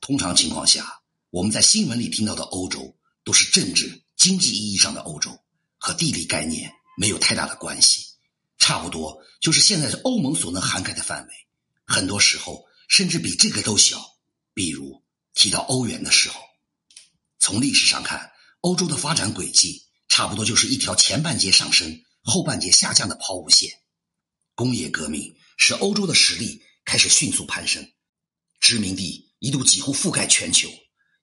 通常情况下，我们在新闻里听到的欧洲都是政治、经济意义上的欧洲，和地理概念没有太大的关系。差不多就是现在欧盟所能涵盖的范围，很多时候甚至比这个都小。比如提到欧元的时候，从历史上看，欧洲的发展轨迹差不多就是一条前半截上升、后半截下降的抛物线。工业革命使欧洲的实力开始迅速攀升。殖民地一度几乎覆盖全球，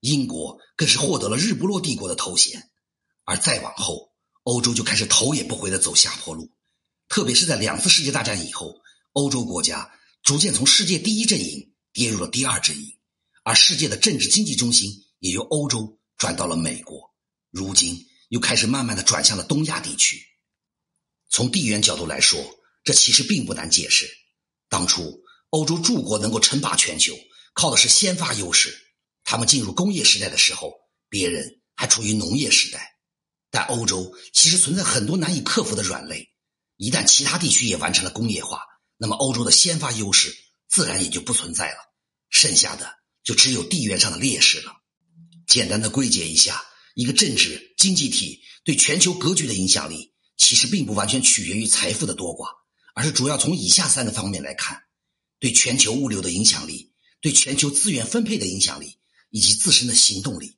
英国更是获得了“日不落帝国”的头衔，而再往后，欧洲就开始头也不回的走下坡路。特别是在两次世界大战以后，欧洲国家逐渐从世界第一阵营跌入了第二阵营，而世界的政治经济中心也由欧洲转到了美国，如今又开始慢慢的转向了东亚地区。从地缘角度来说，这其实并不难解释，当初。欧洲诸国能够称霸全球，靠的是先发优势。他们进入工业时代的时候，别人还处于农业时代。但欧洲其实存在很多难以克服的软肋。一旦其他地区也完成了工业化，那么欧洲的先发优势自然也就不存在了，剩下的就只有地缘上的劣势了。简单的归结一下，一个政治经济体对全球格局的影响力，其实并不完全取决于财富的多寡，而是主要从以下三个方面来看。对全球物流的影响力，对全球资源分配的影响力，以及自身的行动力，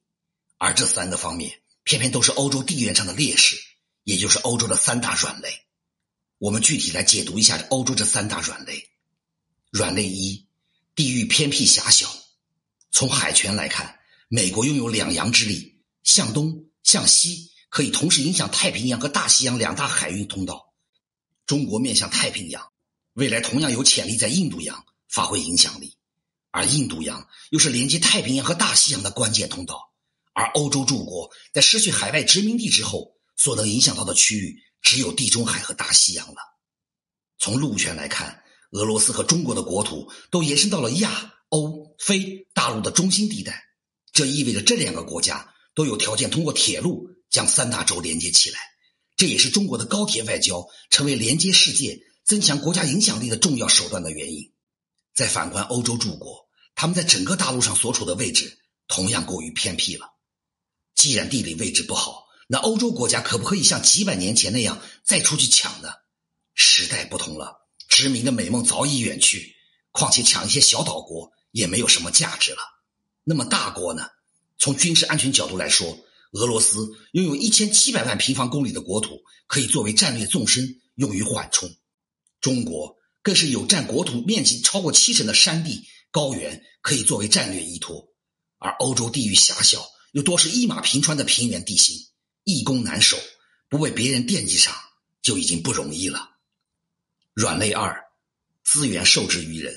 而这三个方面偏偏都是欧洲地缘上的劣势，也就是欧洲的三大软肋。我们具体来解读一下欧洲这三大软肋。软肋一，地域偏僻狭小。从海权来看，美国拥有两洋之力，向东向西可以同时影响太平洋和大西洋两大海运通道。中国面向太平洋。未来同样有潜力在印度洋发挥影响力，而印度洋又是连接太平洋和大西洋的关键通道。而欧洲诸国在失去海外殖民地之后，所能影响到的区域只有地中海和大西洋了。从陆权来看，俄罗斯和中国的国土都延伸到了亚欧非大陆的中心地带，这意味着这两个国家都有条件通过铁路将三大洲连接起来。这也是中国的高铁外交成为连接世界。增强国家影响力的重要手段的原因。再反观欧洲诸国，他们在整个大陆上所处的位置同样过于偏僻了。既然地理位置不好，那欧洲国家可不可以像几百年前那样再出去抢呢？时代不同了，殖民的美梦早已远去。况且抢一些小岛国也没有什么价值了。那么大国呢？从军事安全角度来说，俄罗斯拥有一千七百万平方公里的国土，可以作为战略纵深，用于缓冲。中国更是有占国土面积超过七成的山地高原可以作为战略依托，而欧洲地域狭小，又多是一马平川的平原地形，易攻难守，不被别人惦记上就已经不容易了。软肋二，资源受制于人。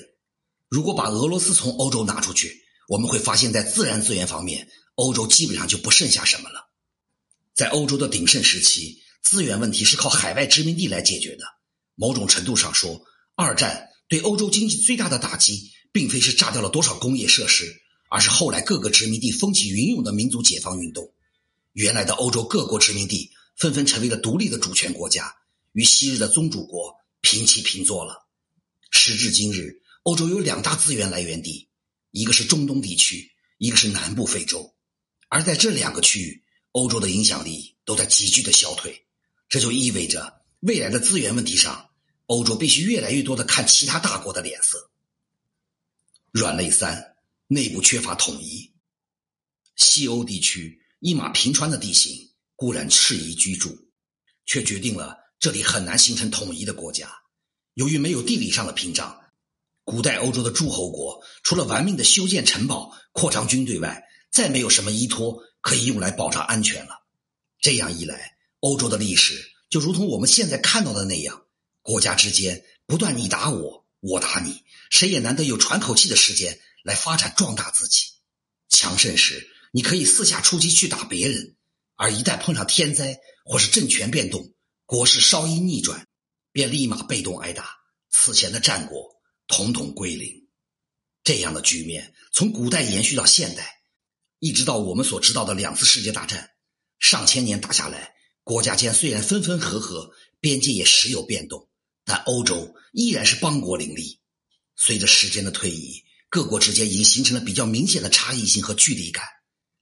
如果把俄罗斯从欧洲拿出去，我们会发现，在自然资源方面，欧洲基本上就不剩下什么了。在欧洲的鼎盛时期，资源问题是靠海外殖民地来解决的。某种程度上说，二战对欧洲经济最大的打击，并非是炸掉了多少工业设施，而是后来各个殖民地风起云涌的民族解放运动。原来的欧洲各国殖民地纷纷成为了独立的主权国家，与昔日的宗主国平起平坐了。时至今日，欧洲有两大资源来源地，一个是中东地区，一个是南部非洲。而在这两个区域，欧洲的影响力都在急剧的消退，这就意味着。未来的资源问题上，欧洲必须越来越多的看其他大国的脸色。软肋三，内部缺乏统一。西欧地区一马平川的地形固然适宜居住，却决定了这里很难形成统一的国家。由于没有地理上的屏障，古代欧洲的诸侯国除了玩命的修建城堡、扩张军队外，再没有什么依托可以用来保障安全了。这样一来，欧洲的历史。就如同我们现在看到的那样，国家之间不断你打我，我打你，谁也难得有喘口气的时间来发展壮大自己。强盛时，你可以四下出击去打别人；而一旦碰上天灾或是政权变动，国势稍一逆转，便立马被动挨打，此前的战果统统归零。这样的局面从古代延续到现代，一直到我们所知道的两次世界大战，上千年打下来。国家间虽然分分合合，边界也时有变动，但欧洲依然是邦国林立。随着时间的推移，各国之间已经形成了比较明显的差异性和距离感。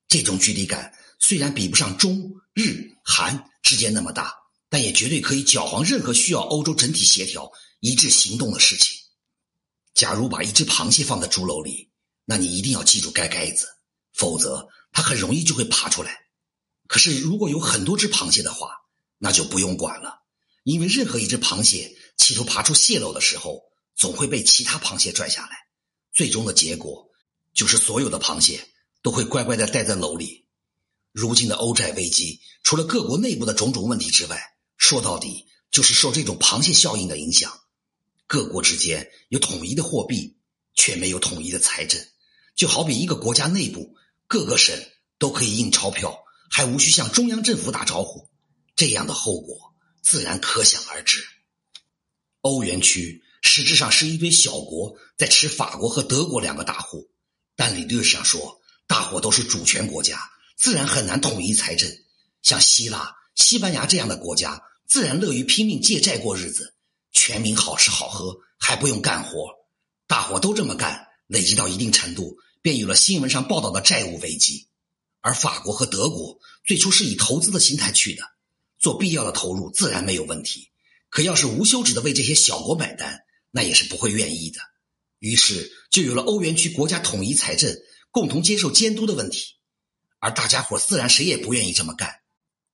这种距离感虽然比不上中日韩之间那么大，但也绝对可以搅黄任何需要欧洲整体协调一致行动的事情。假如把一只螃蟹放在猪篓里，那你一定要记住盖盖子，否则它很容易就会爬出来。可是如果有很多只螃蟹的话，那就不用管了，因为任何一只螃蟹企图爬出蟹篓的时候，总会被其他螃蟹拽下来。最终的结果就是所有的螃蟹都会乖乖的待在篓里。如今的欧债危机，除了各国内部的种种问题之外，说到底就是受这种螃蟹效应的影响。各国之间有统一的货币，却没有统一的财政，就好比一个国家内部各个省都可以印钞票，还无需向中央政府打招呼，这样的后果自然可想而知。欧元区。实质上是一堆小国在吃法国和德国两个大户，但理论上说，大伙都是主权国家，自然很难统一财政。像希腊、西班牙这样的国家，自然乐于拼命借债过日子，全民好吃好喝，还不用干活，大伙都这么干，累积到一定程度，便有了新闻上报道的债务危机。而法国和德国最初是以投资的心态去的，做必要的投入自然没有问题。可要是无休止的为这些小国买单，那也是不会愿意的，于是就有了欧元区国家统一财政、共同接受监督的问题，而大家伙自然谁也不愿意这么干，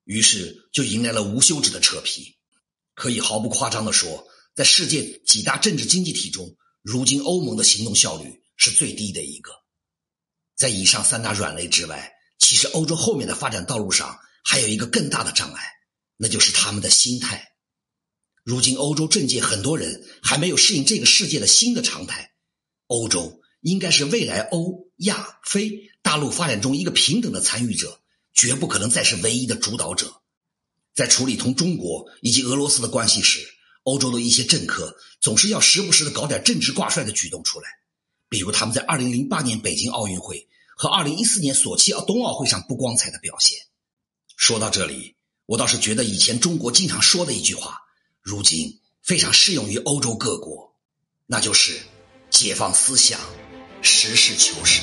于是就迎来了无休止的扯皮。可以毫不夸张的说，在世界几大政治经济体中，如今欧盟的行动效率是最低的一个。在以上三大软肋之外，其实欧洲后面的发展道路上还有一个更大的障碍，那就是他们的心态。如今，欧洲政界很多人还没有适应这个世界的新的常态。欧洲应该是未来欧亚非大陆发展中一个平等的参与者，绝不可能再是唯一的主导者。在处理同中国以及俄罗斯的关系时，欧洲的一些政客总是要时不时的搞点政治挂帅的举动出来，比如他们在2008年北京奥运会和2014年索契冬奥会上不光彩的表现。说到这里，我倒是觉得以前中国经常说的一句话。如今非常适用于欧洲各国，那就是解放思想，实事求是。